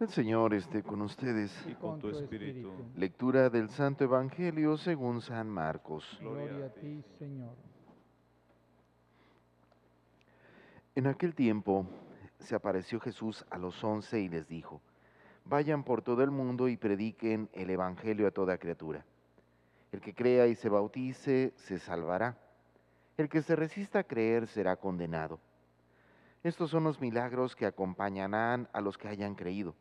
El Señor esté con ustedes. y con tu espíritu. Lectura del Santo Evangelio según San Marcos. Gloria a ti, Señor. En aquel tiempo se apareció Jesús a los once y les dijo, Vayan por todo el mundo y prediquen el Evangelio a toda criatura. El que crea y se bautice se salvará. El que se resista a creer será condenado. Estos son los milagros que acompañarán a los que hayan creído.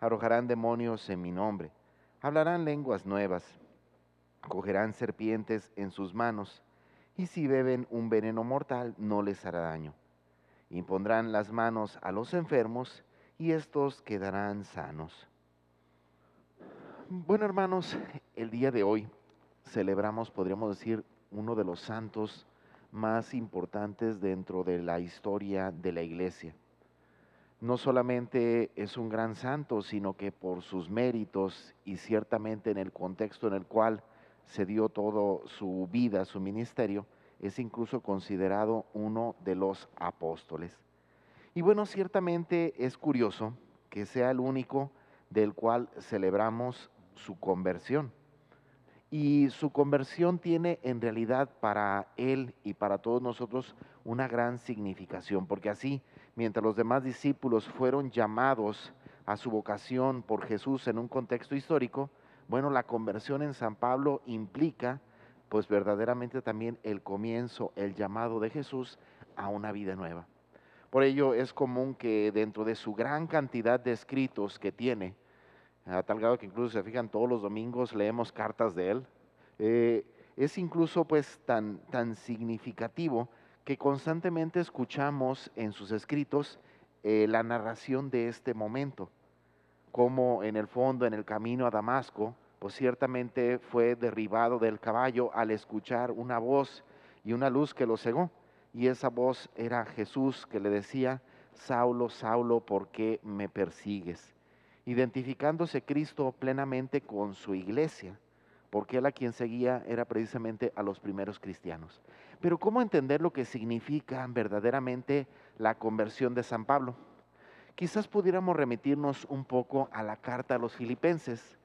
Arrojarán demonios en mi nombre, hablarán lenguas nuevas, cogerán serpientes en sus manos, y si beben un veneno mortal no les hará daño. Impondrán las manos a los enfermos y estos quedarán sanos. Bueno, hermanos, el día de hoy celebramos, podríamos decir, uno de los santos más importantes dentro de la historia de la iglesia. No solamente es un gran santo, sino que por sus méritos y ciertamente en el contexto en el cual se dio todo su vida, su ministerio, es incluso considerado uno de los apóstoles. Y bueno, ciertamente es curioso que sea el único del cual celebramos su conversión. Y su conversión tiene en realidad para él y para todos nosotros una gran significación, porque así, mientras los demás discípulos fueron llamados a su vocación por Jesús en un contexto histórico, bueno, la conversión en San Pablo implica pues verdaderamente también el comienzo, el llamado de Jesús a una vida nueva. Por ello es común que dentro de su gran cantidad de escritos que tiene, a tal grado que incluso se fijan todos los domingos leemos cartas de él, eh, es incluso pues tan, tan significativo que constantemente escuchamos en sus escritos eh, la narración de este momento, como en el fondo, en el camino a Damasco, pues ciertamente fue derribado del caballo al escuchar una voz y una luz que lo cegó. Y esa voz era Jesús que le decía, Saulo, Saulo, ¿por qué me persigues? Identificándose Cristo plenamente con su iglesia, porque él a quien seguía era precisamente a los primeros cristianos. Pero ¿cómo entender lo que significa verdaderamente la conversión de San Pablo? Quizás pudiéramos remitirnos un poco a la carta a los filipenses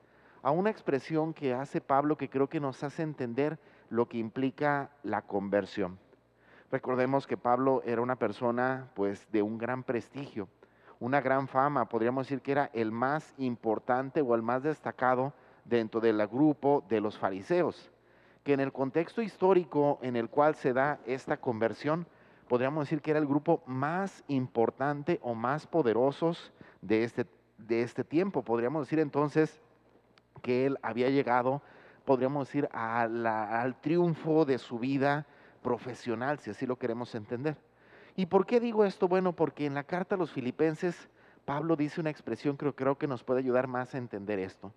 a una expresión que hace Pablo que creo que nos hace entender lo que implica la conversión. Recordemos que Pablo era una persona pues de un gran prestigio, una gran fama, podríamos decir que era el más importante o el más destacado dentro del grupo de los fariseos, que en el contexto histórico en el cual se da esta conversión, podríamos decir que era el grupo más importante o más poderosos de este, de este tiempo. Podríamos decir entonces que él había llegado, podríamos decir, al triunfo de su vida profesional, si así lo queremos entender. ¿Y por qué digo esto? Bueno, porque en la carta a los filipenses, Pablo dice una expresión que creo que nos puede ayudar más a entender esto.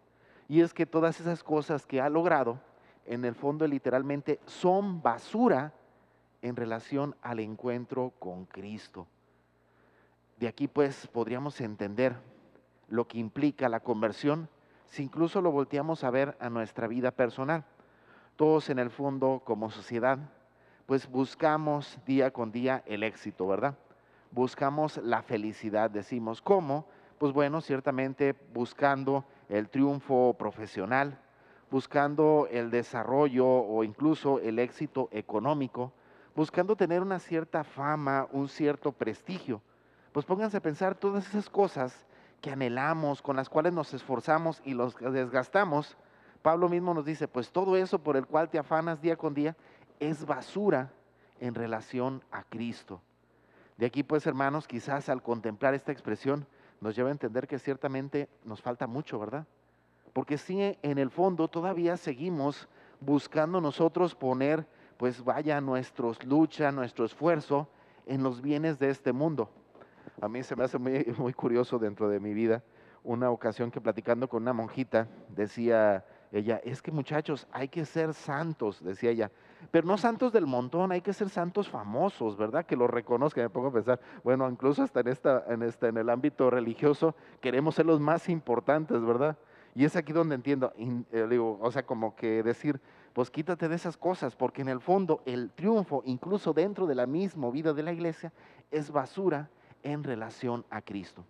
Y es que todas esas cosas que ha logrado, en el fondo literalmente, son basura en relación al encuentro con Cristo. De aquí pues podríamos entender lo que implica la conversión si incluso lo volteamos a ver a nuestra vida personal. Todos en el fondo como sociedad, pues buscamos día con día el éxito, ¿verdad? Buscamos la felicidad, decimos, ¿cómo? Pues bueno, ciertamente buscando el triunfo profesional, buscando el desarrollo o incluso el éxito económico, buscando tener una cierta fama, un cierto prestigio. Pues pónganse a pensar todas esas cosas que anhelamos, con las cuales nos esforzamos y los desgastamos, Pablo mismo nos dice, pues todo eso por el cual te afanas día con día es basura en relación a Cristo. De aquí pues hermanos, quizás al contemplar esta expresión nos lleva a entender que ciertamente nos falta mucho, ¿verdad? Porque si en el fondo todavía seguimos buscando nosotros poner, pues vaya, nuestros lucha, nuestro esfuerzo en los bienes de este mundo. A mí se me hace muy, muy curioso dentro de mi vida una ocasión que platicando con una monjita decía ella, es que muchachos, hay que ser santos, decía ella, pero no santos del montón, hay que ser santos famosos, ¿verdad? Que lo reconozcan, me pongo a pensar, bueno, incluso hasta en, esta, en, esta, en el ámbito religioso queremos ser los más importantes, ¿verdad? Y es aquí donde entiendo, eh, digo, o sea, como que decir, pues quítate de esas cosas, porque en el fondo el triunfo, incluso dentro de la misma vida de la iglesia, es basura en relación a Cristo.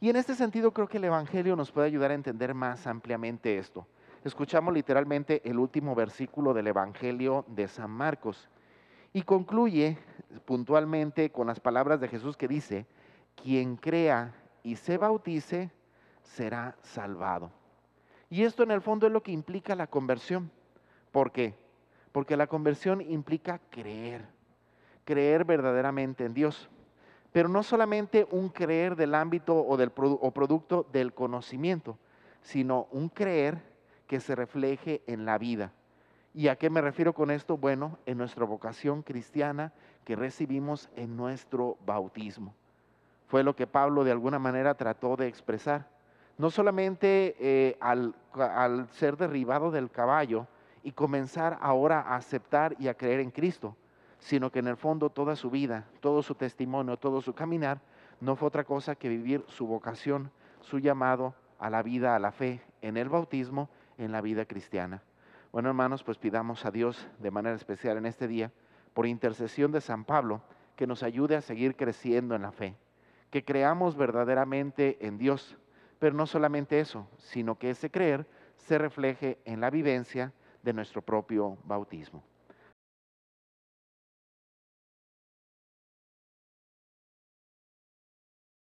Y en este sentido creo que el Evangelio nos puede ayudar a entender más ampliamente esto. Escuchamos literalmente el último versículo del Evangelio de San Marcos y concluye puntualmente con las palabras de Jesús que dice, quien crea y se bautice será salvado. Y esto en el fondo es lo que implica la conversión. ¿Por qué? Porque la conversión implica creer, creer verdaderamente en Dios. Pero no solamente un creer del ámbito o, del, o producto del conocimiento, sino un creer que se refleje en la vida. ¿Y a qué me refiero con esto? Bueno, en nuestra vocación cristiana que recibimos en nuestro bautismo. Fue lo que Pablo de alguna manera trató de expresar. No solamente eh, al, al ser derribado del caballo y comenzar ahora a aceptar y a creer en Cristo, sino que en el fondo toda su vida, todo su testimonio, todo su caminar, no fue otra cosa que vivir su vocación, su llamado a la vida, a la fe, en el bautismo, en la vida cristiana. Bueno, hermanos, pues pidamos a Dios de manera especial en este día, por intercesión de San Pablo, que nos ayude a seguir creciendo en la fe, que creamos verdaderamente en Dios, pero no solamente eso, sino que ese creer se refleje en la vivencia de nuestro propio bautismo.